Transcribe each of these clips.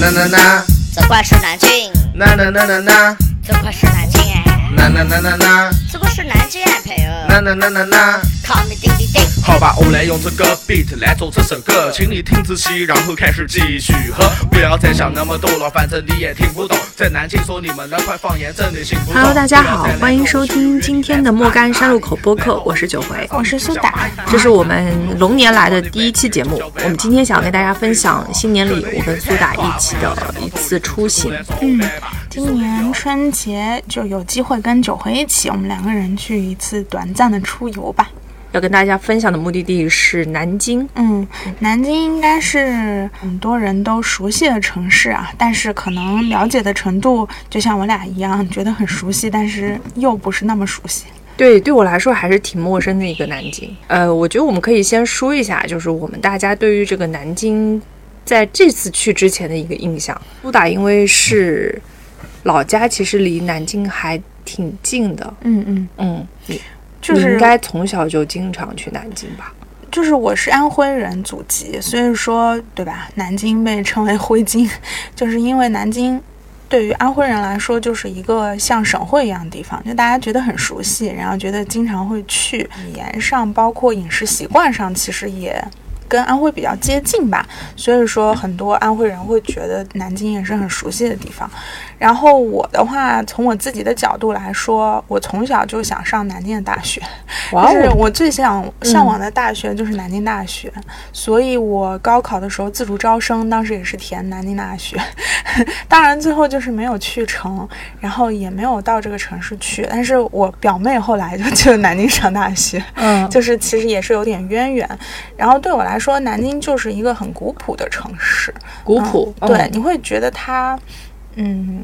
那那那，这块是南京，呐呐呐呐呐，这块是南京哎，呐呐呐呐呐，这块是南京哎，朋友。那那那那好吧，我们来用这个 beat 来做这首歌，请你听仔细，然后开始继续喝，不要再想那么多了，反正你也听不懂。在南京说你们那块方言真的行不通。Hello，大家好，欢迎收听今天的莫干山路口播客，我是九回，我是苏打，这是我们龙年来的第一期节目。我们今天想跟大家分享新年里我跟苏打一起的一次出行。嗯，今年春节就有机会跟九回一起，我们两个人去一次短暂的出游吧。要跟大家分享的目的地是南京。嗯，南京应该是很多人都熟悉的城市啊，但是可能了解的程度就像我俩一样，觉得很熟悉，但是又不是那么熟悉。对，对我来说还是挺陌生的一个南京。呃，我觉得我们可以先说一下，就是我们大家对于这个南京在这次去之前的一个印象。苏打因为是老家，其实离南京还挺近的。嗯嗯，嗯，你就是你应该从小就经常去南京吧？就是我是安徽人祖籍，所以说对吧？南京被称为徽京，就是因为南京对于安徽人来说就是一个像省会一样的地方，就大家觉得很熟悉，然后觉得经常会去。语言上，包括饮食习惯上，其实也跟安徽比较接近吧。所以说，很多安徽人会觉得南京也是很熟悉的地方。然后我的话，从我自己的角度来说，我从小就想上南京的大学。哇就是哦，我最想向往的大学就是南京大学，所以我高考的时候自主招生，当时也是填南京大学，当然最后就是没有去成，然后也没有到这个城市去。但是我表妹后来就去了南京上大学，嗯，就是其实也是有点渊源。然后对我来说，南京就是一个很古朴的城市，古朴，嗯对，嗯你会觉得它，嗯，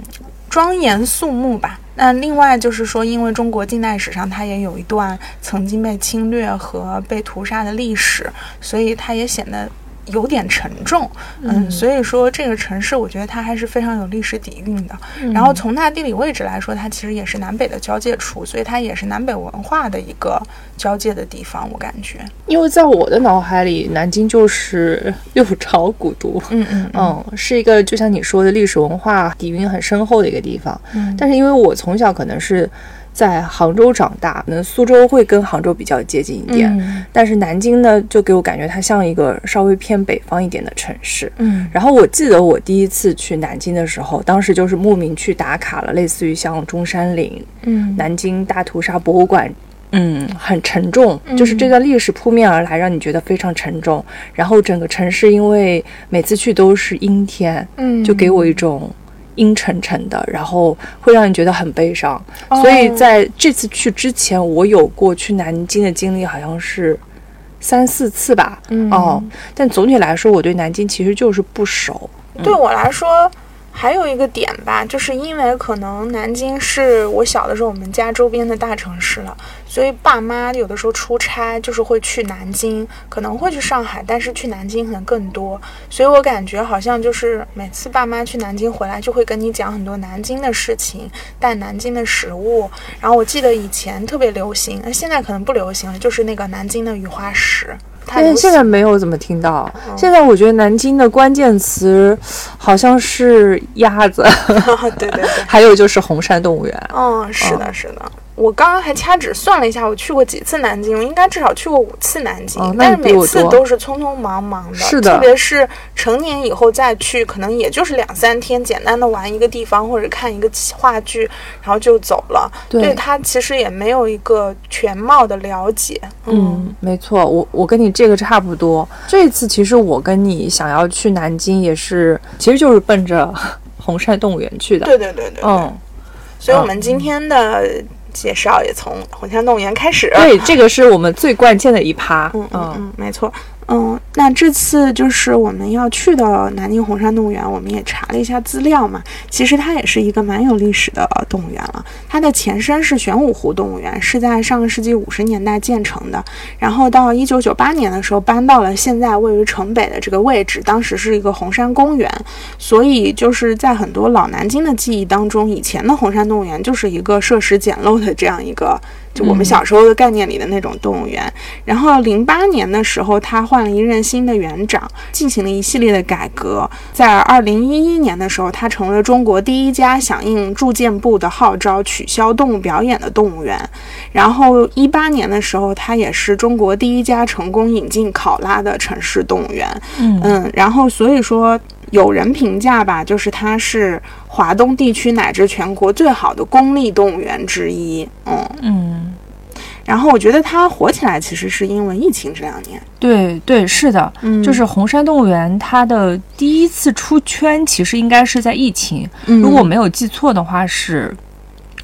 庄严肃穆吧。那另外就是说，因为中国近代史上它也有一段曾经被侵略和被屠杀的历史，所以它也显得有点沉重。嗯，所以说这个城市，我觉得它还是非常有历史底蕴的。然后从它地理位置来说，它其实也是南北的交界处，所以它也是南北文化的一个交界的地方，我感觉。因为在我的脑海里，南京就是六朝古都。嗯嗯嗯，是一个就像你说的历史文化底蕴很深厚的一个地方。嗯但是因为我从小可能是在杭州长大，可能苏州会跟杭州比较接近一点，嗯但是南京呢，就给我感觉它像一个稍微偏北方一点的城市。嗯然后我记得我第一次去南京的时候，当时就是慕名去打卡了，类似于像中山陵、嗯南京大屠杀博物馆。嗯，很沉重，就是这段历史扑面而来，让你觉得非常沉重。然后整个城市因为每次去都是阴天，嗯，就给我一种阴沉沉的，然后会让你觉得很悲伤。哦所以在这次去之前，我有过去南京的经历，好像是三四次吧。嗯哦，但总体来说，我对南京其实就是不熟。对我来说，还有一个点吧，就是因为可能南京是我小的时候我们家周边的大城市了，所以爸妈有的时候出差就是会去南京，可能会去上海，但是去南京可能更多。所以我感觉好像就是每次爸妈去南京回来，就会跟你讲很多南京的事情，带南京的食物。然后我记得以前特别流行，那现在可能不流行了，就是那个南京的雨花石。它但是现在没有怎么听到。嗯现在我觉得南京的关键词好像是鸭子，对 对对。还有就是红山动物园。嗯，是的，是的。我刚刚还掐指算了一下，我去过几次南京，我应该至少去过五次南京，哦但是每次都是匆匆忙忙的。是的特别是成年以后再去，可能也就是两三天，简单的玩一个地方或者看一个话剧，然后就走了。对他其实也没有一个全貌的了解。嗯，没错，我我跟你这个差不多。这次其实我跟你想要去南京，也是其实就是奔着红山动物园去的。对对对对对。嗯，所以我们今天的介绍也从红山动物园开始。对，这个是我们最关键的一趴。嗯嗯嗯，没错。嗯，那这次就是我们要去的南京红山动物园，我们也查了一下资料嘛。其实它也是一个蛮有历史的动物园了。它的前身是玄武湖动物园，是在上个世纪五十年代建成的。然后到一九九八年的时候，搬到了现在位于城北的这个位置，当时是一个红山公园。所以就是在很多老南京的记忆当中，以前的红山动物园就是一个设施简陋的这样一个。就我们小时候的概念里的那种动物园，然后零八年的时候，他换了一任新新的园长，进行了一系列的改革。在二零一一年的时候，他成为了中国第一家响应住建部的号召取消动物表演的动物园。然后一八年的时候，他也是中国第一家成功引进考拉的城市动物园。嗯然后所以说有人评价吧，就是它是华东地区乃至全国最好的公立动物园之一。嗯嗯，然后我觉得它火起来，其实是因为疫情这两年。对对，是的，嗯就是红山动物园它的第一次出圈，其实应该是在疫情，嗯如果我没有记错的话是。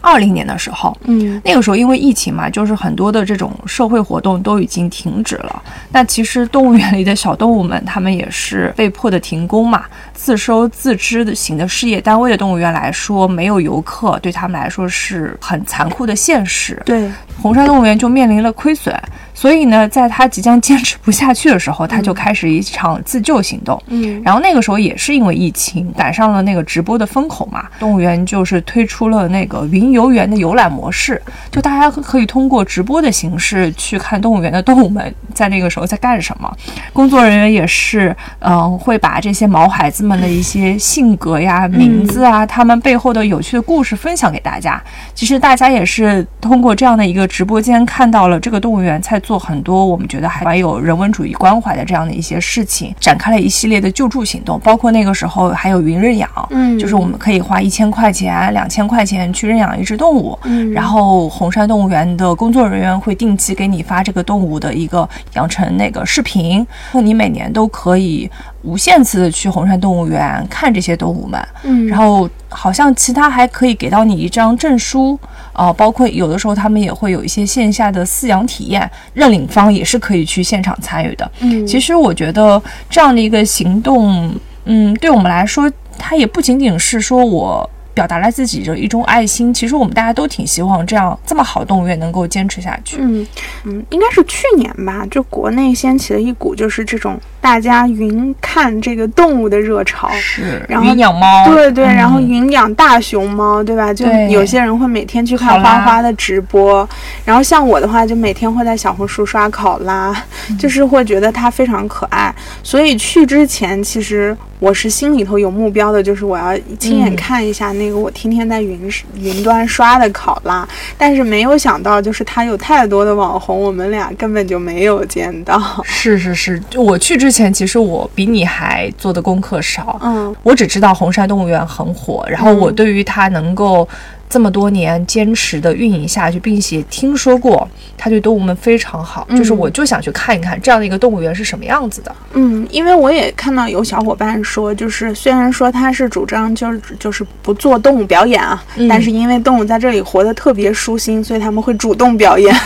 二零年的时候，嗯那个时候因为疫情嘛，就是很多的这种社会活动都已经停止了。那其实动物园里的小动物们，他们也是被迫的停工嘛。自收自支的型的事业单位的动物园来说，没有游客对他们来说是很残酷的现实。对，红山动物园就面临了亏损，所以呢，在他即将坚持不下去的时候，他就开始一场自救行动。嗯然后那个时候也是因为疫情赶上了那个直播的风口嘛，动物园就是推出了那个云游园的游览模式，就大家可以通过直播的形式去看动物园的动物们在那个时候在干什么。工作人员也是，嗯、会把这些毛孩子们的一些性格呀、名字啊，他们背后的有趣的故事分享给大家。其实大家也是通过这样的一个直播间看到了这个动物园在做很多我们觉得还蛮有人文主义关怀的这样的一些事情，展开了一系列的救助行动，包括那个时候还有云认养，嗯。就是我们可以花一千块钱、两千块钱去认养一只动物，嗯。然后红山动物园的工作人员会定期给你发这个动物的一个养成那个视频，那你每年都可以无限次的去红山动物园看这些动物们，嗯。然后好像其他还可以给到你一张证书，呃，包括有的时候他们也会有一些线下的饲养体验，认领方也是可以去现场参与的。嗯其实我觉得这样的一个行动，嗯，对我们来说，它也不仅仅是说我。表达了自己的一种爱心，其实我们大家都挺希望这样这么好的动物园能够坚持下去。嗯嗯，应该是去年吧，就国内掀起了一股就是这种大家云看这个动物的热潮。是，然后云养猫，对对，嗯然后云养大熊猫，对吧？就有些人会每天去看花花的直播，然后像我的话，就每天会在小红书刷考拉，嗯就是会觉得它非常可爱。所以去之前，其实我是心里头有目标的，就是我要亲眼嗯看一下那个我天天在云云端刷的考拉。但是没有想到，就是它有太多的网红，我们俩根本就没有见到。是是是，就我去之前，其实我比你还做的功课少。嗯我只知道红山动物园很火，然后我对于它能够这么多年坚持的运营下去，并且听说过它对动物们非常好，就是我就想去看一看这样的一个动物园是什么样子的。嗯，因为我也看到有小伙伴说，就是虽然说他是主张就是就是不做动物表演啊，嗯但是因为动物在这里活得特别舒心，所以他们会主动表演。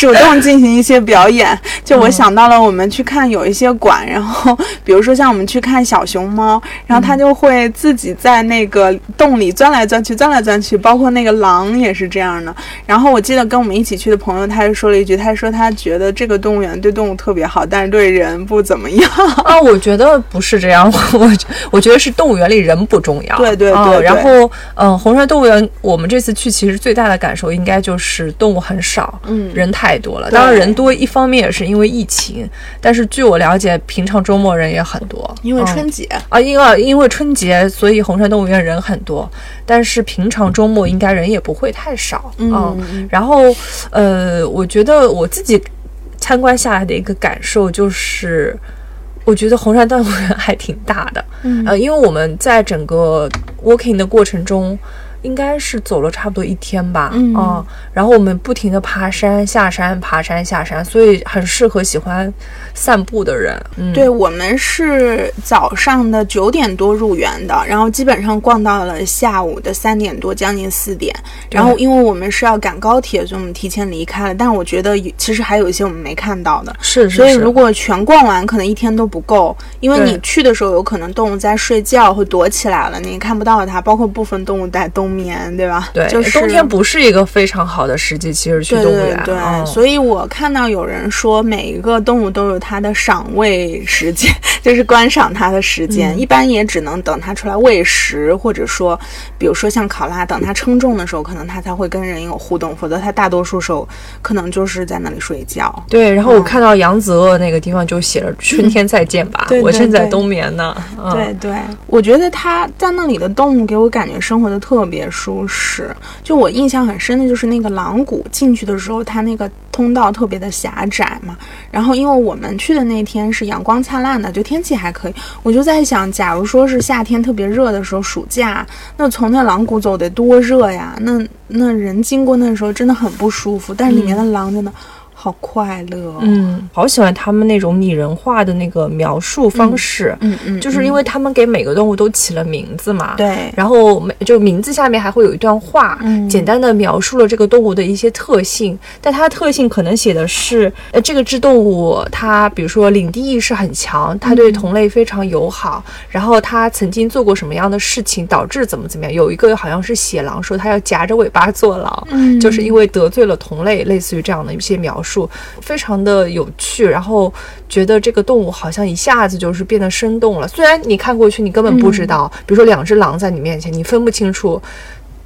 主动进行一些表演，就我想到了我们去看有一些馆，然后比如说像我们去看小熊猫，然后它就会自己在那个洞里钻来钻去，钻来钻去，包括那个狼也是这样的。然后我记得跟我们一起去的朋友，他就说了一句，他说他觉得这个动物园对动物特别好，但是对人不怎么样。啊，我觉得不是这样，我我觉得是动物园里人不重要。对对对然后，嗯、红山动物园我们这次去，其实最大的感受应该就是动物很少，嗯人太多了。当然，人多一方面也是因为疫情，但是据我了解，平常周末人也很多，因为嗯春节，啊，因为因为春节，所以红山动物园人很多，但是平常周末应该人也不会太少。嗯嗯然后，呃，我觉得我自己参观下来的一个感受就是，我觉得红山动物园还挺大的。嗯呃，因为我们在整个 walking 的过程中。应该是走了差不多一天吧，嗯啊然后我们不停的爬山下山，爬山下山，所以很适合喜欢散步的人。嗯，对我们是早上的九点多入园的，然后基本上逛到了下午的三点多，将近四点。然后因为我们是要赶高铁，所以我们提前离开了。但我觉得其实还有一些我们没看到的。是是是。所以如果全逛完，可能一天都不够，因为你去的时候有可能动物在睡觉或躲起来了，你看不到它。包括部分动物在冬眠，对吧？对，就是冬天不是一个非常好的时机，其实去动物园。对所以我看到有人说，每一个动物都有它的赏味时间，就是观赏它的时间。嗯一般也只能等它出来喂食，或者说，比如说像考拉，等它称重的时候，可能它才会跟人有互动，否则它大多数时候可能就是在那里睡觉。对，然后我嗯看到扬子鳄那个地方就写了“春天再见吧”，我正在冬眠呢。嗯、对对，我觉得它在那里的动物给我感觉生活的特别舒适。就我印象很深的就是那个狼谷进去的时候，它那个通道特别的狭窄嘛。然后因为我们去的那天是阳光灿烂的，就天气还可以，我就在想，假如说是夏天特别热的时候，暑假，那从那狼谷走得多热呀！那那人经过那时候真的很不舒服，但是里面的狼真的好快乐、哦。嗯，好喜欢他们那种拟人化的那个描述方式，嗯嗯，就是因为他们给每个动物都起了名字嘛。。对，然后每就名字下面还会有一段话，嗯。简单的描述了这个动物的一些特性，但它的特性可能写的是，呃，这个只动物它比如说领地意识很强，它对同类非常友好，然后它曾经做过什么样的事情导致怎么怎么样，有一个好像是写狼说它要夹着尾巴坐牢，嗯。就是因为得罪了同类，类似于这样的一些描述，非常的有趣，然后觉得这个动物好像一下子就是变得生动了。虽然你看过去你根本不知道，比如说两只狼在你面前，你分不清楚。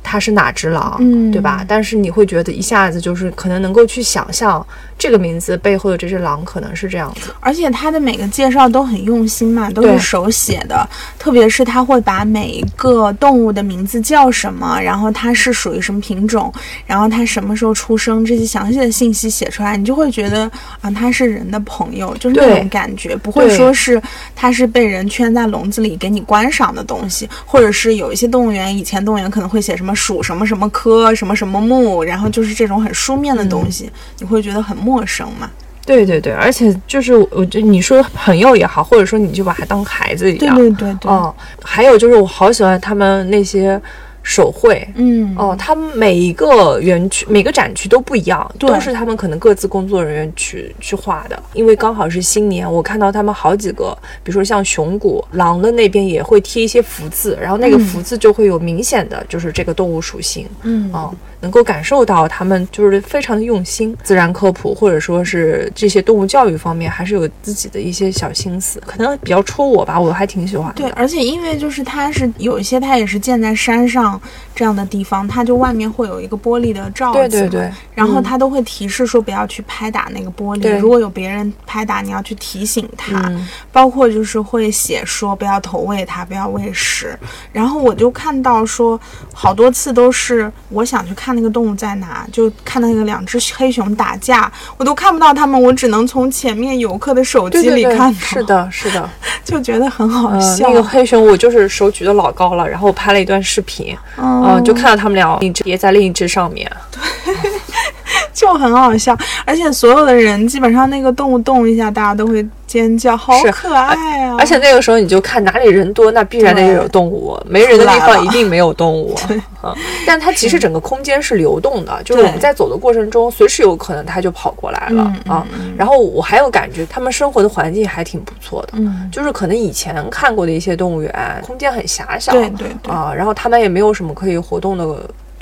它是哪只狼，嗯对吧？但是你会觉得一下子就是可能能够去想象这个名字背后的这只狼可能是这样子。而且他的每个介绍都很用心嘛，都是手写的。特别是他会把每一个动物的名字叫什么，然后它是属于什么品种，然后它什么时候出生，这些详细的信息写出来，你就会觉得啊，它是人的朋友，就是那种感觉，不会说是它是被人圈在笼子里给你观赏的东西，或者是有一些动物园，以前动物园可能会写什么属什么什么科什么什么木，然后就是这种很书面的东西，你会觉得很陌生嘛。对对对，而且就是我觉得你说朋友也好，或者说你就把他当孩子一样，对对对，嗯，还有就是我好喜欢他们那些手绘。嗯，哦，他们每一个园区、每个展区都不一样，都是他们可能各自工作人员去去画的。因为刚好是新年，我看到他们好几个，比如说像熊谷狼的那边也会贴一些福字，然后那个嗯福字就会有明显的就是这个动物属性，嗯哦，能够感受到他们就是非常的用心，自然科普或者说是这些动物教育方面，还是有自己的一些小心思，可能比较戳我吧，我还挺喜欢的。对，而且因为就是它是有一些它也是建在山上这样的地方，它就外面会有一个玻璃的罩子，对对对，然后它都会提示说不要去拍打那个玻璃，对如果有别人拍打，你要去提醒他。嗯包括就是会写说不要投喂它，不要喂食。然后我就看到说好多次都是我想去看那个动物在哪，就看到那个两只黑熊打架，我都看不到它们，我只能从前面游客的手机里看到，是，的，是的。就觉得很好呃，笑。那个黑熊，我就是手举得老高了，然后我拍了一段视频，嗯嗯、就看到他们俩一只叠在另一只上面。对 就很好笑，而且所有的人基本上那个动物动一下，大家都会尖叫，好可爱啊！而且那个时候你就看哪里人多，那必然得有动物；没人的地方一定没有动物。嗯，但它其实整个空间是流动的，就是我们在走的过程中，随时有可能它就跑过来了嗯啊。然后我还有感觉，他们生活的环境还挺不错的。嗯，就是可能以前看过的一些动物园，空间很狭小，对对对啊，然后他们也没有什么可以活动的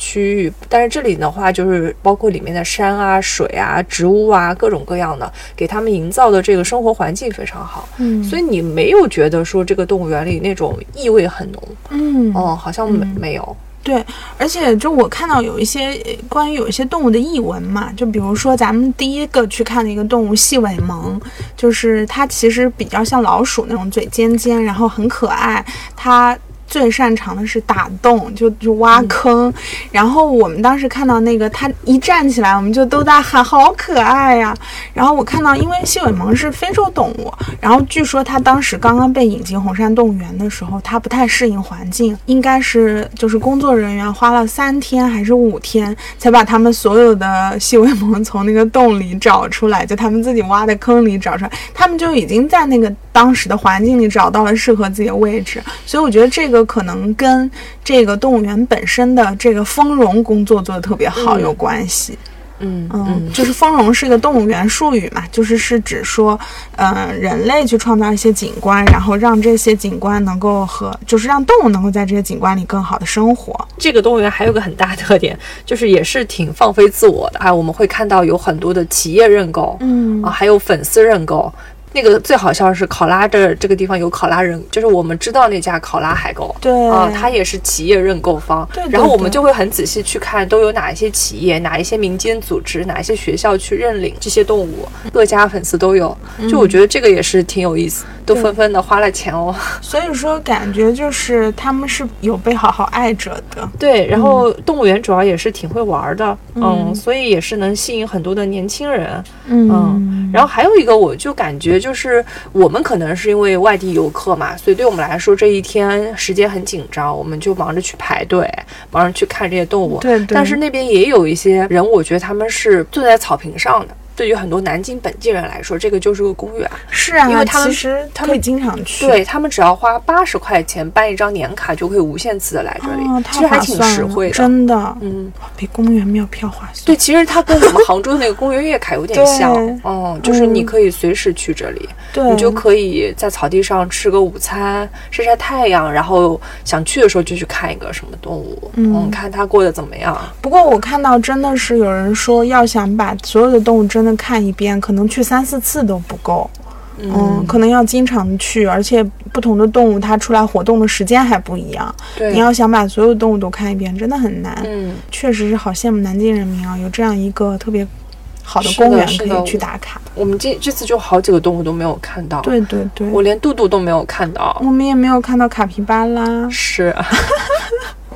区域，但是这里的话，就是包括里面的山啊、水啊、植物啊，各种各样的，给他们营造的这个生活环境非常好，嗯。所以你没有觉得说这个动物园里那种异味很浓，嗯。哦，好像没、嗯。没有，对，而且就我看到有一些呃关于有一些动物的译文嘛，就比如说咱们第一个去看的一个动物细尾獴，就是它其实比较像老鼠那种嘴尖尖，然后很可爱，它。最擅长的是打洞，就就挖坑。然后我们当时看到那个他一站起来，我们就都在喊好可爱呀、然后我看到，因为细尾獴是非洲动物，然后据说它当时刚刚被引进红山动物园的时候，它不太适应环境，应该是就是工作人员花了三天还是五天，才把他们所有的细尾獴从那个洞里找出来，就他们自己挖的坑里找出来，他们就已经在那个当时的环境里找到了适合自己的位置，所以我觉得这个可能跟这个动物园本身的这个丰容工作做得特别好嗯有关系。嗯嗯，就是丰容是一个动物园术语嘛，就是是指说，嗯、人类去创造一些景观，然后让这些景观能够和，就是让动物能够在这些景观里更好的生活。这个动物园还有个很大特点，就是也是挺放飞自我的啊。我们会看到有很多的企业认购，嗯啊，还有粉丝认购。那个最好笑的是考拉这这个地方有考拉人，就是我们知道那家考拉海购，对啊，它也是企业认购方。对对然后我们就会很仔细去看都有哪一些企业、哪一些民间组织、哪一些学校去认领这些动物，各家粉丝都有。就我觉得这个也是挺有意思，都纷纷的花了钱哦。所以说，感觉就是他们是有被好好爱着的。对，然后动物园主要也是挺会玩的，嗯，所以也是能吸引很多的年轻人，嗯，然后还有一个，我就感觉就是我们可能是因为外地游客嘛，所以对我们来说这一天时间很紧张，我们就忙着去排队，忙着去看这些动物。对对但是那边也有一些人，我觉得他们是坐在草坪上的。对于很多南京本地人来说，这个就是个公园。是啊，因为他们其实他们经常去。对他们只要花八十块钱办一张年卡，就可以无限次的来这里，哦，其实还挺实惠的。真的，嗯，比公园庙票划算。对，其实它跟我们杭州那个公园月卡有点像对，嗯，就是你嗯可以随时去这里，对，你就可以在草地上吃个午餐，晒晒太阳，然后想去的时候就去看一个什么动物，嗯看它过得怎么样。不过我看到真的是有人说，要想把所有的动物真的看一遍，可能去三四次都不够。嗯，可能要经常去，而且不同的动物它出来活动的时间还不一样。对，你要想把所有动物都看一遍，真的很难。嗯，确实是好羡慕南京人民啊，有这样一个特别好的公园可以去打卡。我们这这次就好几个动物都没有看到，对对对，我连杜杜都没有看到我。们也没有看到卡皮巴拉，是，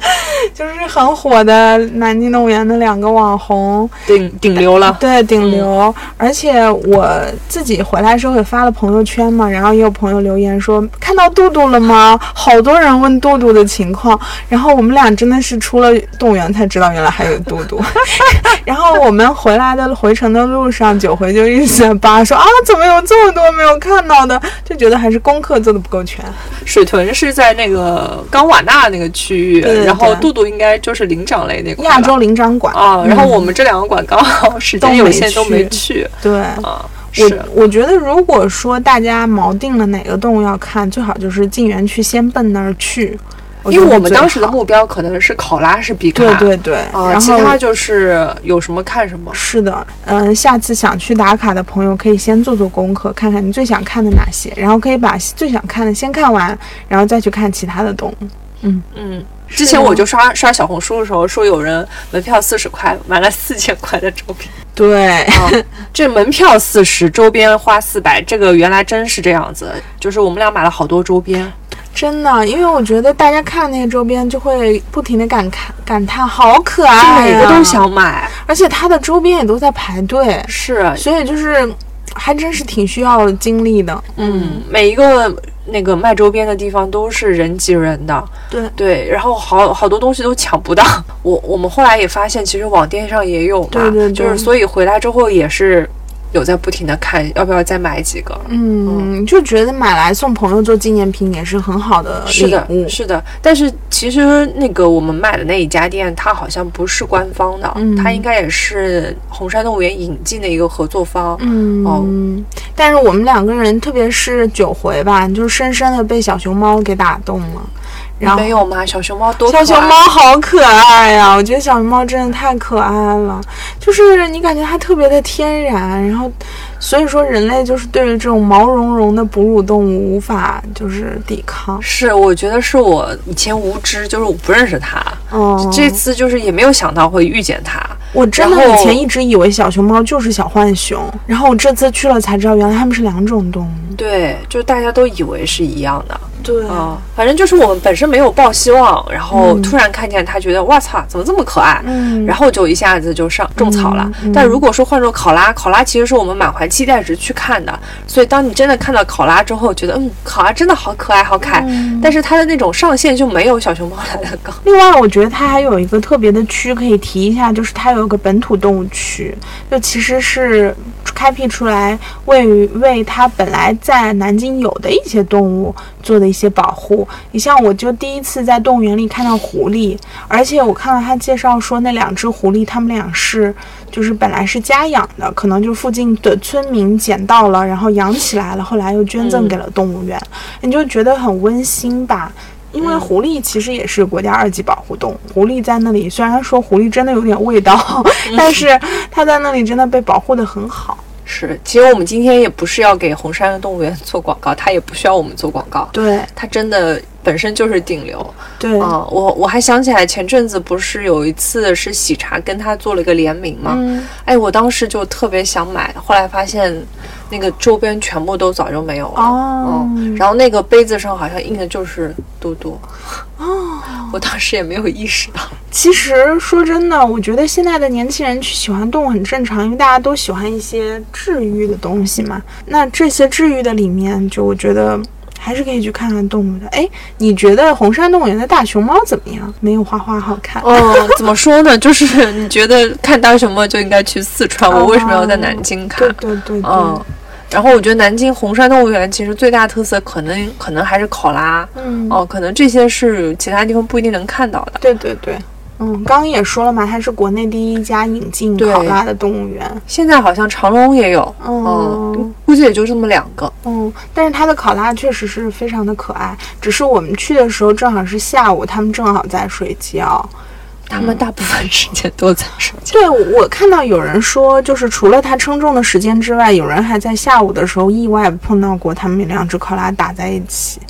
就是很火的南京动物园的两个网红，顶顶流了。对顶流。而且我自己回来时候也发了朋友圈嘛，然后也有朋友留言说看到杜杜了吗？好多人问杜杜的情况，然后我们俩真的是出了动物园才知道原来还有杜杜。然后我们回来的回程的路上，九回就一直在扒说啊，怎么有这么多没有看到的？就觉得还是功课做的不够全。水豚是在那个冈瓦纳那个区域，对对然后对。杜杜应该就是灵长类那块吧。亚洲灵长馆。啊，然后嗯我们这两个馆刚好时间有限，都没去。对。啊。我是，我觉得，如果说大家锚定了哪个动物要看，最好就是进园区先奔那儿去，因为我们当时的目标可能是考拉是必看，对对对，啊，然后其他就是有什么看什么。是的，嗯、下次想去打卡的朋友可以先做做功课，看看你最想看的哪些，然后可以把最想看的先看完，然后再去看其他的动物。嗯。嗯，之前我就刷刷小红书的时候，说有人门票四十块买了四千块的周边对，啊，这门票四十，周边花四百，这个原来真是这样子，就是我们俩买了好多周边。真的，因为我觉得大家看那个周边就会不停的感慨感叹，好可爱、啊，每个都，想买，而且它的周边也都在排队，是，所以就是还真是挺需要精力的。嗯，每一个那个卖周边的地方都是人挤人的，对。对，然后好好多东西都抢不到。我我们后来也发现，其实网店上也有嘛，对对对。就是所以回来之后也是有在不停的看，要不要再买几个。嗯，就觉得买来送朋友做纪念品也是很好的是的，是的，但是其实那个我们买的那一家店，它好像不是官方的，嗯它应该也是红山动物园引进的一个合作方。嗯，哦但是我们两个人，特别是九回吧，就深深的被小熊猫给打动了。然后没有吗？小熊猫多小熊猫好可爱呀、我觉得小熊猫真的太可爱了，就是你感觉它特别的天然，然后所以说人类就是对于这种毛茸茸的哺乳动物无法就是抵抗。是，我觉得是我以前无知，就是我不认识它，嗯，这次就是也没有想到会遇见它。我真的以前一直以为小熊猫就是小浣熊，然后我这次去了才知道，原来它们是两种动物。对，就大家都以为是一样的对啊、反正就是我们本身没有抱希望，然后突然看见它，觉得哇操，怎么这么可爱？嗯然后就一下子就上种草了。嗯嗯但如果说换做考拉，考拉其实是我们满怀期待值去看的，所以当你真的看到考拉之后，觉得嗯，考拉真的好可爱，好可爱。嗯但是它的那种上限就没有小熊猫来的高。另外，我觉得它还有一个特别的区可以提一下，就是它有一个本土动物区，就其实是开辟出来为于为它本来在南京有的一些动物做的一些保护。你像我就第一次在动物园里看到狐狸，而且我看到他介绍说那两只狐狸，它们俩是就是本来是家养的，可能就附近的村民捡到了，然后养起来了，后来又捐赠给了动物园，你就觉得很温馨吧。因为狐狸其实也是国家二级保护动物，狐狸在那里虽然说狐狸真的有点味道，但是它在那里真的被保护的很好。是，其实我们今天也不是要给红山动物园做广告，它也不需要我们做广告，对。它真的本身就是顶流。对，啊、我我还想起来前阵子不是有一次是喜茶跟他做了一个联名嘛？嗯，哎，我当时就特别想买，后来发现那个周边全部都早就没有了。哦嗯，然后那个杯子上好像印的就是嘟嘟。哦，我当时也没有意识到。其实说真的，我觉得现在的年轻人去喜欢动物很正常，因为大家都喜欢一些治愈的东西嘛。那这些治愈的里面，就我觉得还是可以去看看动物的。哎，你觉得红山动物园的大熊猫怎么样？没有花花好看。哦，怎么说呢？就是你觉得看大熊猫就应该去四川，我为什么要在南京看？对对对对，嗯，然后我觉得南京红山动物园其实最大特色可能可能还是考拉，嗯，哦，可能这些是其他地方不一定能看到的。对对对。嗯，刚刚也说了嘛，它是国内第一家引进考拉的动物园。现在好像长隆也有，嗯嗯，估计也就这么两个。嗯，但是它的考拉确实是非常的可爱，只是我们去的时候正好是下午，他们正好在睡觉。他们大部分时间都在睡觉。对，我看到有人说，就是除了它称重的时间之外，有人还在下午的时候意外碰到过它们两只考拉打在一起。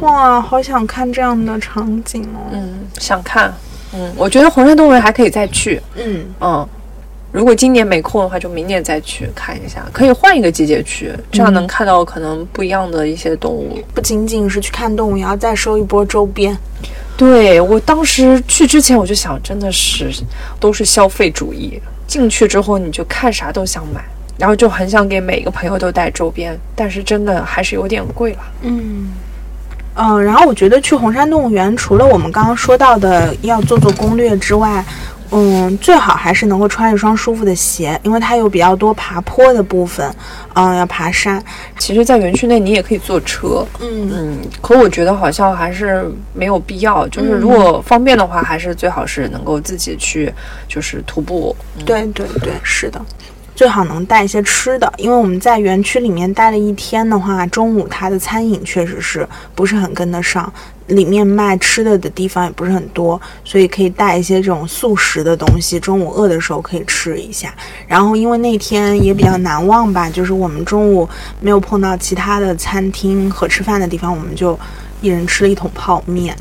哇，好想看这样的场景哦。嗯，想看。嗯，我觉得红山动物园还可以再去。嗯，嗯，如果今年没空的话，就明年再去看一下，可以换一个季节去，这样能看到可能不一样的一些动物。不仅仅是去看动物，也要再收一波周边。对我当时去之前，我就想，真的是都是消费主义。进去之后，你就看啥都想买，然后就很想给每个朋友都带周边，但是真的还是有点贵了。嗯。嗯，然后我觉得去红山动物园，除了我们刚刚说到的要做做攻略之外，嗯，最好还是能够穿一双舒服的鞋，因为它有比较多爬坡的部分，嗯，要爬山。其实，在园区内你也可以坐车，嗯嗯，可我觉得好像还是没有必要。就是如果方便的话，还是最好是能够自己去，就是徒步。嗯对对对，是的。最好能带一些吃的，因为我们在园区里面待了一天的话，中午它的餐饮确实是不是很跟得上，里面卖吃的的地方也不是很多，所以可以带一些这种速食的东西，中午饿的时候可以吃一下。然后因为那天也比较难忘吧，就是我们中午没有碰到其他的餐厅和吃饭的地方，我们就一人吃了一桶泡面。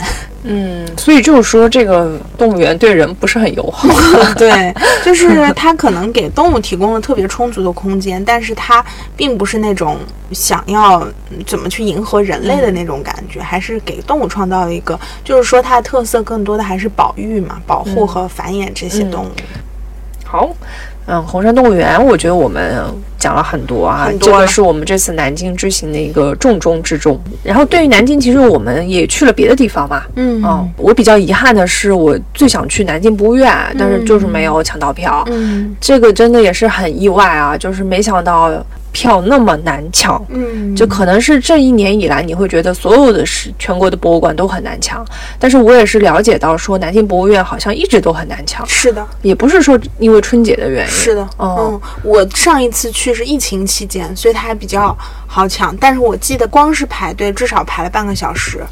嗯，所以就是说，这个动物园对人不是很友好。对，就是它可能给动物提供了特别充足的空间，但是它并不是那种想要嗯怎么去迎合人类的那种感觉，还是给动物创造了一个，就是说它的特色更多的还是保育嘛，保护和繁衍这些动物。好，嗯，红山动物园，我觉得我们讲了很多啊，很多了这个是我们这次南京之行的一个重中之重。然后对于南京，其实我们也去了别的地方嘛。嗯嗯，我比较遗憾的是，我最想去南京博物院，但是就是没有抢到票。嗯这个真的也是很意外啊，就是没想到票那么难抢。嗯，就可能是这一年以来，你会觉得所有的是全国的博物馆都很难抢，但是我也是了解到说，南京博物院好像一直都很难抢，是的，也不是说因为春节的原因，是的，哦嗯，我上一次去是疫情期间，所以它还比较好抢，但是我记得光是排队至少排了半个小时。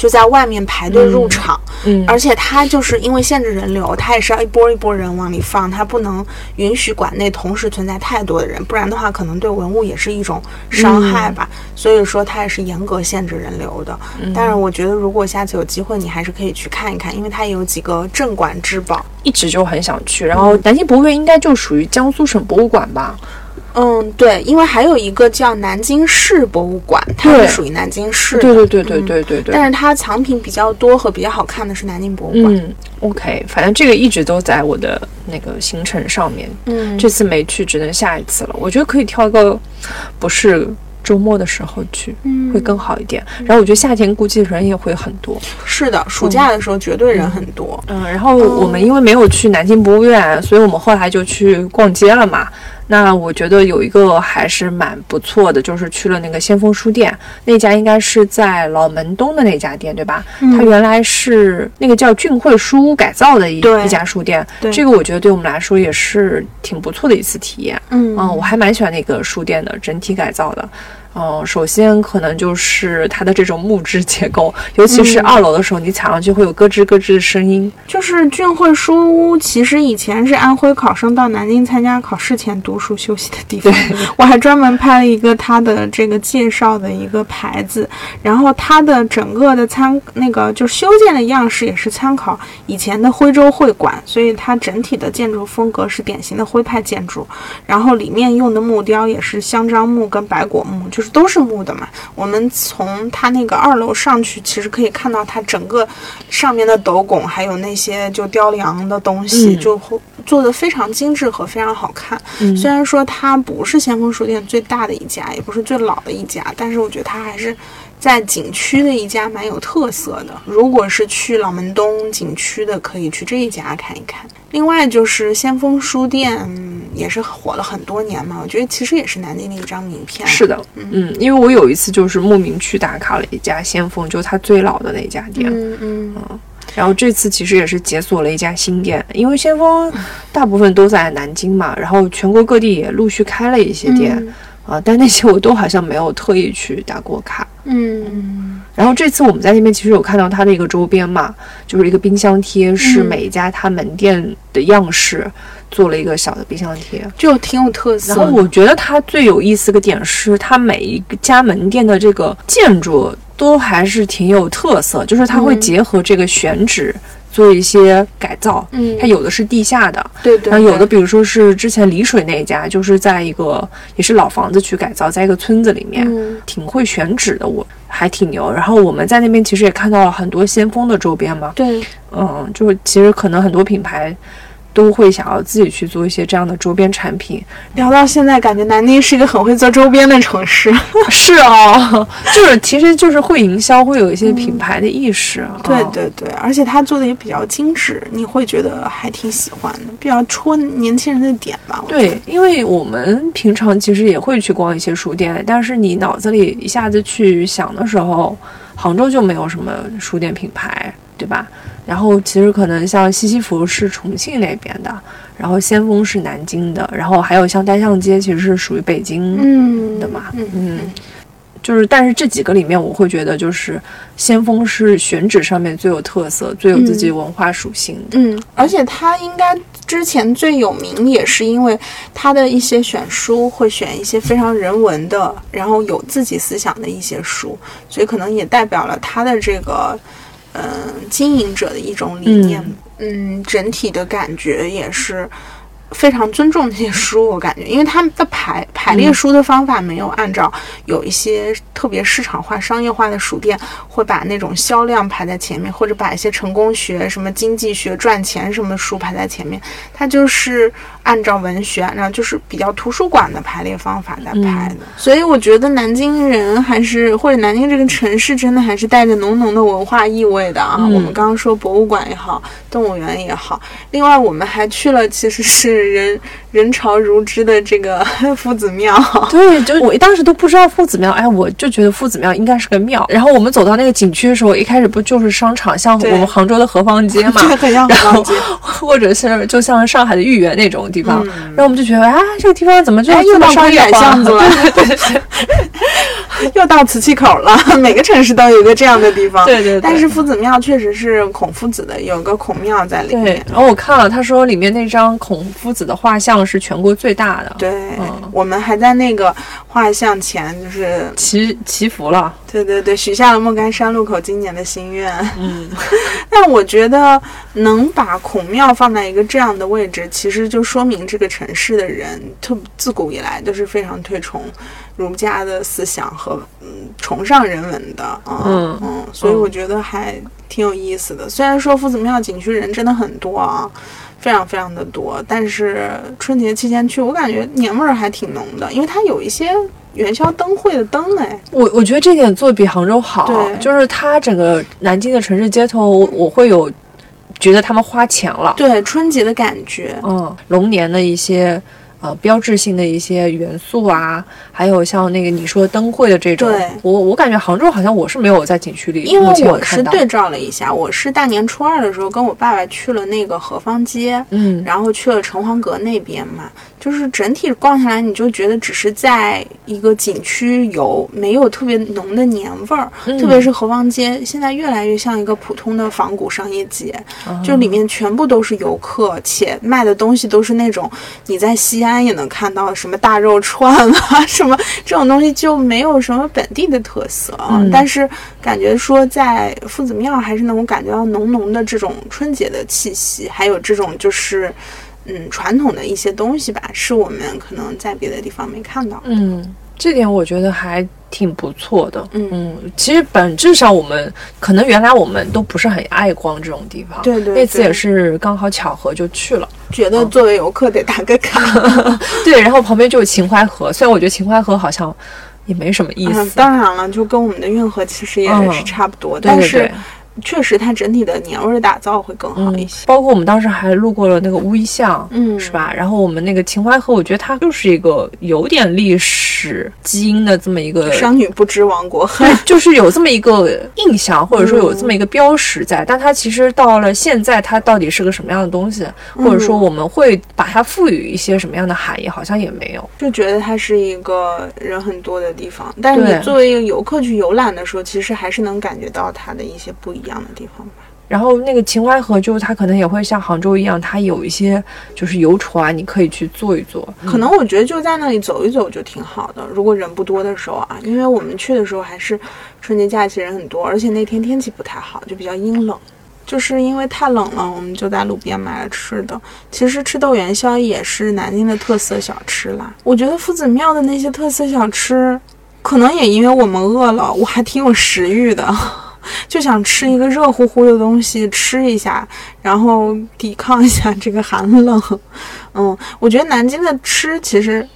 就在外面排队入场，嗯而且它就是因为限制人流，它也是要一波一波人往里放，它不能允许馆内同时存在太多的人，不然的话可能对文物也是一种伤害吧。所以说它也是严格限制人流的。但是我觉得如果下次有机会，你还是可以去看一看，因为它也有几个镇馆之宝。一直就很想去。然后南京博物院应该就属于江苏省博物馆吧？嗯，对，因为还有一个叫南京市博物馆，它对是属于南京市的。对对对对对对对。但是它藏品比较多和比较好看的是南京博物馆。嗯，OK，反正这个一直都在我的那个行程上面。嗯这次没去，只能下一次了。我觉得可以挑一个不是周末的时候去，嗯会更好一点。然后我觉得夏天估计人也会很多。是的，暑假的时候绝对人很多。嗯，然后我们因为没有去南京博物院，所以我们后来就去逛街了嘛。那我觉得有一个还是蛮不错的，就是去了那个先锋书店，那家应该是在老门东的那家店，对吧？嗯它原来是那个叫俊汇书屋改造的一一家书店，这个我觉得对我们来说也是挺不错的一次体验。嗯嗯，我还蛮喜欢那个书店的整体改造的。嗯，首先可能就是它的这种木质结构，尤其是嗯二楼的时候，你踩上去会有咯吱咯吱的声音。就是俊汇书屋，其实以前是安徽考生到南京参加考试前读书休息的地方。我还专门拍了一个它的这个介绍的一个牌子，然后它的整个的参那个就是修建的样式也是参考以前的徽州会馆，所以它整体的建筑风格是典型的徽派建筑，然后里面用的木雕也是香樟木跟白果木，就是都是木的嘛。我们从它那个二楼上去，其实可以看到它整个上面的斗拱，还有那些就雕梁的东西，嗯就会做的非常精致和非常好看。嗯虽然说它不是先锋书店最大的一家，也不是最老的一家，但是我觉得它还是在景区的一家蛮有特色的。如果是去老门东景区的，可以去这一家看一看。另外就是先锋书店，嗯也是火了很多年嘛，我觉得其实也是南京的一张名片。是的，嗯，因为我有一次就是慕名去打卡了一家先锋，就它最老的那家店。嗯嗯然后这次其实也是解锁了一家新店，因为先锋大部分都在南京嘛，然后全国各地也陆续开了一些店啊、但那些我都好像没有特意去打过卡。嗯然后这次我们在那边其实有看到它的一个周边嘛，就是一个冰箱贴，是嗯每一家它门店的样式做了一个小的冰箱贴。就挺有特色。然后我觉得它最有意思的点是，它每一家门店的这个建筑都还是挺有特色，就是它会嗯结合这个选址做一些改造。嗯它有的是地下的，对对，然后有的比如说是之前丽水那一家，就是在一个也是老房子去改造，在一个村子里面，嗯挺会选址的，我还挺牛。然后我们在那边其实也看到了很多先锋的周边嘛，对嗯，就是其实可能很多品牌都会想要自己去做一些这样的周边产品。聊到现在，感觉南京是一个很会做周边的城市。是哦，就是其实就是会营销，会有一些品牌的意识。对哦对对，而且他做的也比较精致，你会觉得还挺喜欢的，比较戳年轻人的点吧。对，因为我们平常其实也会去逛一些书店，但是你脑子里一下子去想的时候，杭州就没有什么书店品牌，对吧？然后其实可能像西西弗是重庆那边的，然后先锋是南京的，然后还有像单向街其实是属于北京嗯的嘛，嗯嗯，就是但是这几个里面，我会觉得就是先锋是选址上面最有特色、最有自己文化属性的。嗯，而且它应该之前最有名，也是因为它的一些选书会选一些非常人文的，然后有自己思想的一些书，所以可能也代表了它的这个嗯、经营者的一种理念。嗯，整体的感觉也是。非常尊重这些书，我感觉，因为他们的排排列书的方法没有按照有一些特别市场化、商业化的书店会把那种销量排在前面，或者把一些成功学、什么经济学、赚钱什么书排在前面。它就是按照文学，然后就是比较图书馆的排列方法在排的。所以我觉得南京人还是或者南京这个城市真的还是带着浓浓的文化意味的啊。嗯我们刚刚说博物馆也好，动物园也好，另外我们还去了其实是人 人潮如织的这个 夫子庙。对，就我当时都不知道夫子庙，哎，我就觉得夫子庙应该是个庙。然后我们走到那个景区的时候，一开始不就是商场，像我们杭州的河坊街嘛，这很像河坊街或者是就像上海的豫园那种地方，嗯然后我们就觉得啊，这个地方怎么就哎，又到商业？巷子了，对对对 又到瓷器口了。每个城市都有一个这样的地方。对对对但是夫子庙确实是孔夫子的，有个孔庙在里面对面。，然后我看了，他说里面那张孔夫子的画像是全国最大的，对，嗯我们还在那个画像前，就是祈祈福了。对对对，许下了莫干山路口今年的心愿。嗯，但我觉得能把孔庙放在一个这样的位置，其实就说明这个城市的人特自古以来都是非常推崇儒家的思想和嗯崇尚人文的啊嗯嗯，所以我觉得还挺有意思的。虽然说夫子庙景区人真的很多啊。非常非常的多，但是春节期间去，我感觉年味儿还挺浓的，因为它有一些元宵灯会的灯哎，我我觉得这点做得比杭州好对，就是它整个南京的城市街头，我我会有觉得他们花钱了。对春节的感觉，嗯，龙年的一些呃标志性的一些元素啊，还有像那个你说灯会的这种对，我我感觉杭州好像我是没有在景区里，因为我是，对照了一下，我是大年初二的时候跟我爸爸去了那个河坊街，嗯，然后去了城隍阁那边嘛，就是整体逛下来，你就觉得只是在一个景区游，没有特别浓的年味儿。嗯特别是河坊街，现在越来越像一个普通的仿古商业街，哦就里面全部都是游客，且卖的东西都是那种你在西安也能看到什么大肉串啊，什么这种东西就没有什么本地的特色啊。嗯但是感觉说在夫子庙还是能够感觉到浓浓的这种春节的气息，还有这种就是。嗯，传统的一些东西吧，是我们可能在别的地方没看到。嗯，这点我觉得还挺不错的。嗯嗯，其实本质上我们可能原来我们都不是很爱逛这种地方，对对对那次也是刚好巧合就去了。觉得作为游客得打个卡。对，然后旁边就有秦淮河，虽然我觉得秦淮河好像也没什么意思。嗯，当然了，就跟我们的运河其实也嗯是差不多，对对但是对，确实它整体的年味儿打造会更好一嗯些。，包括我们当时还路过了那个乌衣巷，嗯是吧？然后我们那个秦淮河，我觉得它就是一个有点历史基因的这么一个商女不知亡国恨，，就是有这么一个印象，或者说有这么一个标识在，但它其实到了现在，它到底是个什么样的东西，或者说我们会把它赋予一些什么样的含义，好像也没有。就觉得它是一个人很多的地方。但是你作为一个游客去游览的时候，其实还是能感觉到它的一些不一样的地方吧。然后那个秦淮河，就它可能也会像杭州一样，它有一些就是游船，你可以去坐一坐。可能我觉得就在那里走一走就挺好的，如果人不多的时候啊，因为我们去的时候还是春节假期人很多，而且那天天气不太好，就比较阴冷。就是因为太冷了，我们就在路边买了吃的。其实吃豆元宵也是南京的特色小吃啦。我觉得夫子庙的那些特色小吃，可能也因为我们饿了，我还挺有食欲的，就想吃一个热乎乎的东西吃一下，然后抵抗一下这个寒冷。嗯，我觉得南京的吃其实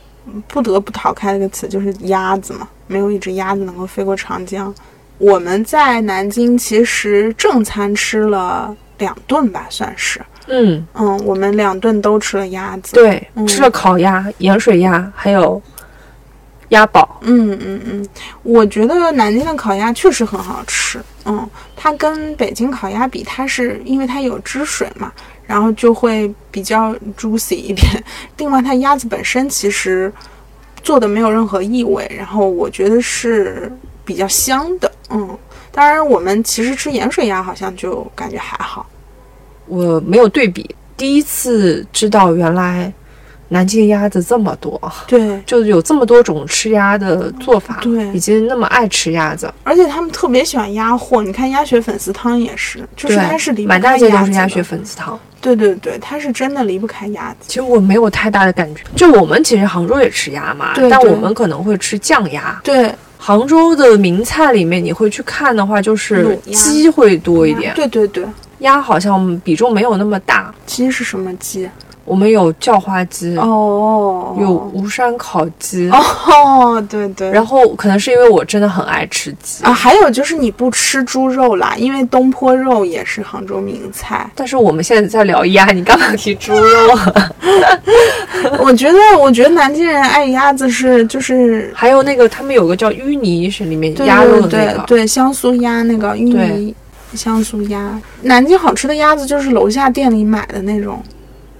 不得不逃开一个词，就是鸭子嘛，没有一只鸭子能够飞过长江。我们在南京其实正餐吃了两顿吧，算是。嗯，嗯，我们两顿都吃了鸭子。，对，嗯吃了烤鸭、盐水鸭，还有鸭宝。嗯嗯嗯，我觉得南京的烤鸭确实很好吃。嗯，它跟北京烤鸭比，它是因为它有汁水嘛，然后就会比较 juicy 一点。另外，它鸭子本身其实做的没有任何异味，然后我觉得是比较香的。嗯，当然我们其实吃盐水鸭好像就感觉还好。我没有对比，第一次知道原来南京鸭子这么多，对，就有这么多种吃鸭的做法，对以及那么爱吃鸭子。而且他们特别喜欢鸭货，你看鸭血粉丝汤也是，就是它是离不满大开鸭子的街都是鸭血。粉丝汤。对对对，它是真的离不开鸭子。其实我没有太大的感觉，就我们其实杭州也吃鸭嘛，对对但我们可能会吃酱鸭。对，杭州的名菜里面，你会去看的话，就是鸡会多一点，对对对，鸭好像比重没有那么大。鸡是什么鸡？我们有叫花鸡，哦，有吴山烤鸡，哦，对对。然后可能是因为我真的很爱吃鸡，啊，还有就是你不吃猪肉啦，因为东坡肉也是杭州名菜。但是我们现在在聊鸭，你干嘛提猪肉啊？我觉得，我觉得南京人爱鸭子是就是。还有那个他们有个叫淤泥，是里面鸭肉的那个，对，香酥鸭那个淤泥香酥鸭，南京好吃的鸭子就是楼下店里买的那种，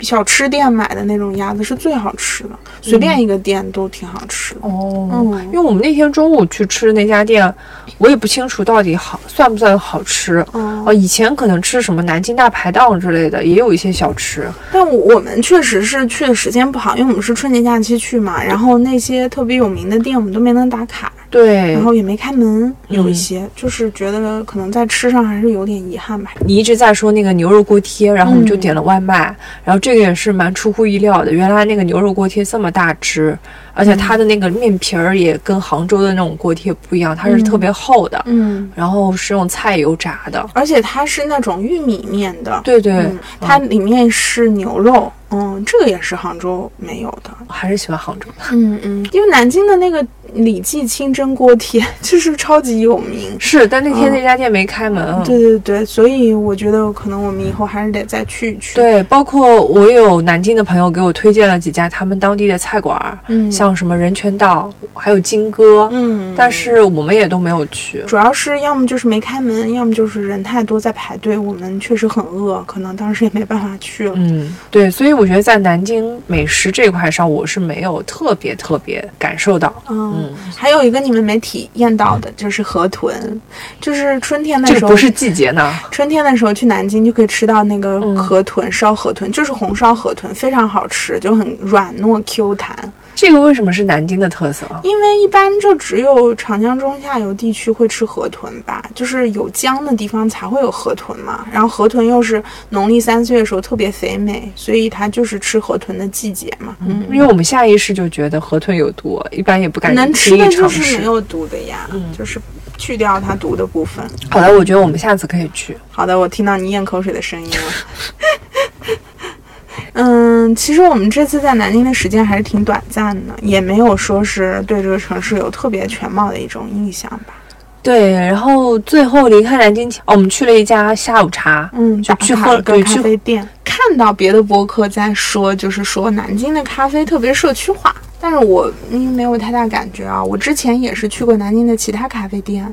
小吃店买的那种鸭子是最好吃的，随便一个店都挺好吃的。哦，嗯因为我们那天中午去吃的那家店，我也不清楚到底好算不算好吃。哦哦，以前可能吃什么南京大排档之类的，也有一些小吃。但我们确实是去的时间不好，因为我们是春节假期去嘛，然后那些特别有名的店我们都没能打卡，对。然，后也没开门，有一嗯。些、就是觉得可能在吃上还是有点遗憾吧。你一直在说那个牛肉锅贴，然后我们就嗯点了外卖，然后这个也是蛮出乎意料的，原来那个牛肉锅贴这么大只，而且它的那个面皮儿也跟杭州的那种锅贴不一样，它是特别厚的，嗯，然后是用菜油炸的。而且它是那种玉米面的，对对，嗯，它里面是牛肉，嗯，这个也是杭州没有的。我还是喜欢杭州的。嗯嗯，因为南京的那个李记清蒸锅贴，就是超级有名。是，但那天嗯那家店没开门。嗯对对对，所以我觉得可能我们以后还是得再去一去。，对，包括我有南京的朋友给我推荐了几家他们当地的菜馆儿，嗯像什么人权道，还有金哥，嗯，但是我们也都没有去。主要是要么就是没开门，要么就是人太多在排队，我们确实很饿，可能当时也没办法去了。嗯，对，所以我觉得在南京美食这块上，我是没有特别特别感受到。嗯，还有一个你们没体验到的就是河豚，就是春天的时候，这不是季节呢，春天的时候去南京就可以吃到那个嗯河豚、烧河豚，就是红烧河豚，非常好吃，就很软糯 Q 弹。这个为什么是南京的特色？因为一般就只有长江中下游地区会吃河豚吧，就是有江的地方才会有河豚嘛。然后河豚又是农历三岁的时候特别肥美，所以它就是吃河豚的季节嘛。嗯，因为我们下意识就觉得河豚有毒，一般也不敢能吃的就是没。有毒的呀，就是去掉它毒的部分。好的，我觉得我们下次可以去。好的，我听到你咽口水的声音了。嗯，其实我们这次在南京的时间还是挺短暂的，也没有说是对这个城市有特别全貌的一种印象吧。对，然后最后离开南京前，哦我们去了一家下午茶，嗯，打就去喝了个咖啡店，看到别的博客在说，就是说南京的咖啡特别社区化，但是我嗯没有太大感觉啊。我之前也是去过南京的其他咖啡店，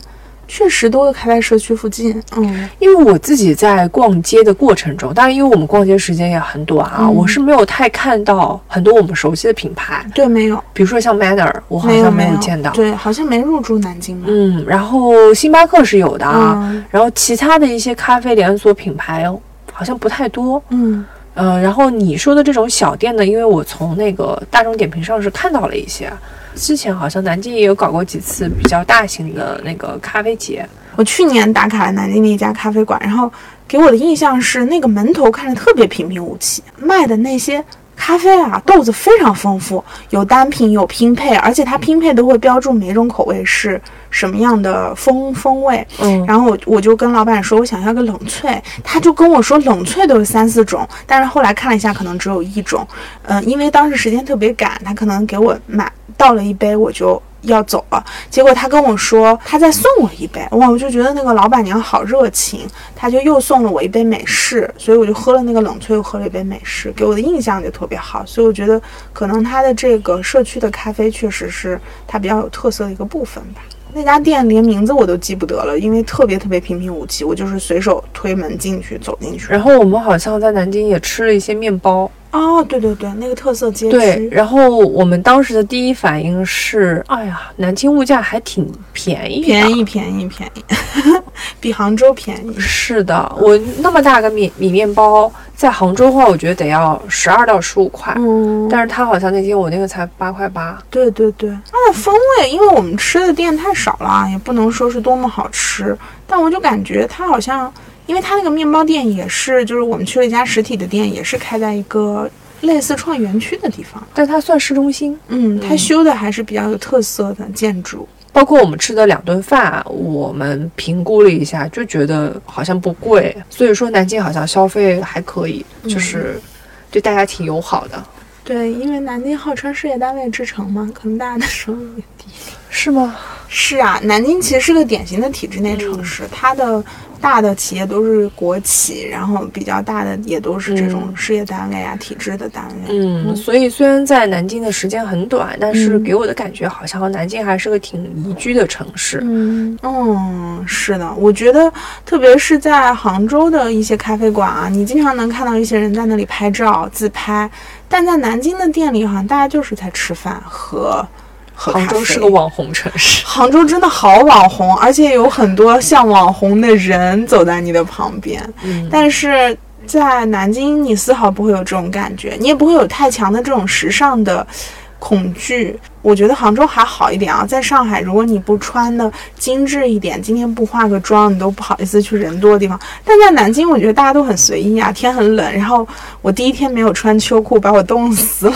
确实都会开在社区附近。嗯因为我自己在逛街的过程中，当然因为我们逛街时间也很短啊，嗯我是没有太看到很多我们熟悉的品牌，对，没有，比如说像 Manner，我好，像没有见到。对，好像没入驻南京吧。嗯，然后星巴克是有的啊，嗯然后其他的一些咖啡连锁品牌好像不太多。嗯呃、然后你说的这种小店呢，因为我从那个大众点评上是看到了一些，之前好像南京也有搞过几次比较大型的那个咖啡节。我去年打卡了南京的一家咖啡馆，然后给我的印象是那个门头看着特别平平无奇，卖的那些咖啡啊豆子非常丰富，有单品有拼配，而且它拼配都会标注每种口味是什么样的风风味。嗯，然后我我就跟老板说，我想要个冷萃，他就跟我说冷萃都有三四种，但是后来看了一下，可能只有一种。嗯、因为当时时间特别赶，他可能给我买倒了一杯，我就要走了。结果他跟我说他再送我一杯，哇，我就觉得那个老板娘好热情，他就又送了我一杯美式，所以我就喝了那个冷萃，又喝了一杯美式，给我的印象就特别好。所以我觉得可能他的这个社区的咖啡确实是它比较有特色的一个部分吧。那家店连名字我都记不得了，因为特别特别平平无奇，我就是随手推门进去走进去。然后我们好像在南京也吃了一些面包。哦，对对对，那个特色街对，然后我们当时的第一反应是，哎呀，南京物价还挺便宜，便宜。便宜便宜，比杭州便宜。是的，我那么大个米米面包，在杭州的话，我觉得得要十二到十五块，嗯，但是它好像那天我那个才八块八。对对对，它的风味，因为我们吃的店太少了，也不能说是多么好吃，但我就感觉它好像，因为它那个面包店也是，就是我们去了一家实体的店，也是开在一个类似创意园区的地方。但它算市中心，嗯，它修的还是比较有特色的建筑。包括我们吃的两顿饭，我们评估了一下，就觉得好像不贵，所以说南京好像消费还可以，就是对大家挺友好的，对，因为南京号称事业单位之城嘛，可能大家的收入也低。是吗？是啊，南京其实是个典型的体制内城市，它的大的企业都是国企，然后比较大的也都是这种嗯事业单位啊、体制的单位。嗯，所以虽然在南京的时间很短，但是嗯给我的感觉好像南京还是个挺宜居的城市。嗯嗯，是的，我觉得特别是在杭州的一些咖啡馆啊，你经常能看到一些人在那里拍照自拍，但在南京的店里，好像大家就是在吃饭和喝杭州是个网红城市，杭州真的好网红，而且有很多像网红的人走在你的旁边。嗯但是在南京，你丝毫不会有这种感觉，你也不会有太强的这种时尚的恐惧。我觉得杭州还好一点啊，在上海，如果你不穿的精致一点，今天不化个妆，你都不好意思去人多的地方。但在南京，我觉得大家都很随意啊，天很冷，然后我第一天没有穿秋裤，把我冻死了。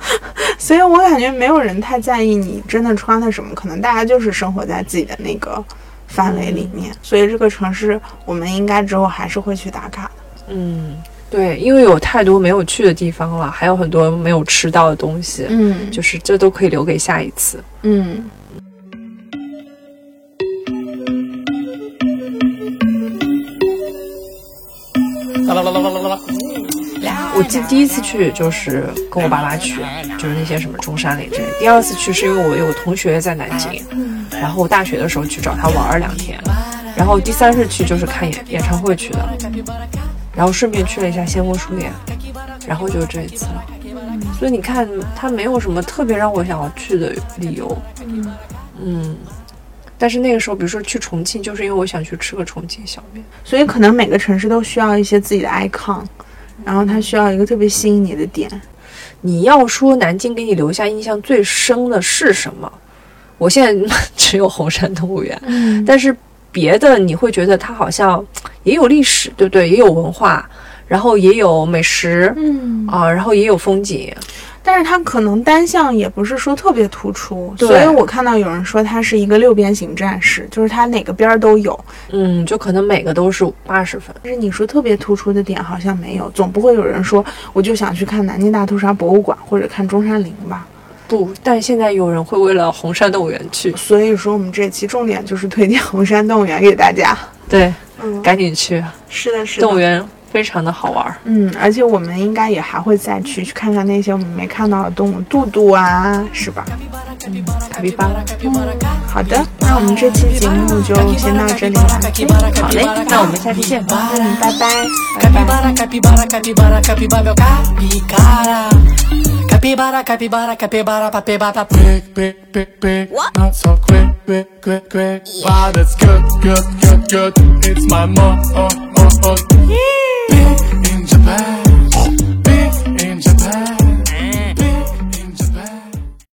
所以我感觉没有人太在意你真的穿的什么，可能大家就是生活在自己的那个范围里面。所以这个城市，我们应该之后还是会去打卡的。嗯，对，因为有太多没有去的地方了，还有很多没有吃到的东西，嗯就是这都可以留给下一次。嗯啦啦啦啦啦啦我记得第一次去就是跟我爸妈去，就是那些什么中山陵之类。第二次去是因为我有同学在南京，然后我大学的时候去找他玩儿两天，然后第三次去就是看演演唱会去的，然后顺便去了一下仙风书院，然后就是这一次了。所以你看，它没有什么特别让我想要去的理由。嗯，但是那个时候，比如说去重庆，就是因为我想去吃个重庆小面。所以可能每个城市都需要一些自己的 icon，然后它需要一个特别吸引你的点。你要说南京给你留下印象最深的是什么？我现在 只有红山动物园，嗯但是别的你会觉得它好像 也有历史，对不对？也有文化，然后也有美食嗯，啊，然后也有风景。但是它可能单项也不是说特别突出，所以我看到有人说它是一个六边形战士，就是它哪个边儿都有。嗯，就可能每个都是八十分。但是你说特别突出的点好像没有，总不会有人说我就想去看南京大屠杀博物馆或者看中山陵吧。不，但现在有人会为了红山动物园去，所以说我们这期重点就是推荐红山动物园给大家。对，嗯，赶紧去，是的，是的。动物园非常的好玩儿。嗯，而且我们应该也还会再去去看看那些我们没看到的动物，杜杜啊，是吧？卡皮巴拉，好的，那我们这期节目就先到这里了。好嘞，那我们下期见。嗯，拜拜。Capibara, capibara, capibara, capibara, meu capicara. Capibara, capibara, capibara, papibara, quick, quick, quick, quick. Not so quick, quick, quick, quick. Wow, that's good, good, good, good. It's my mo, oh, oh, oh. Big in Japan.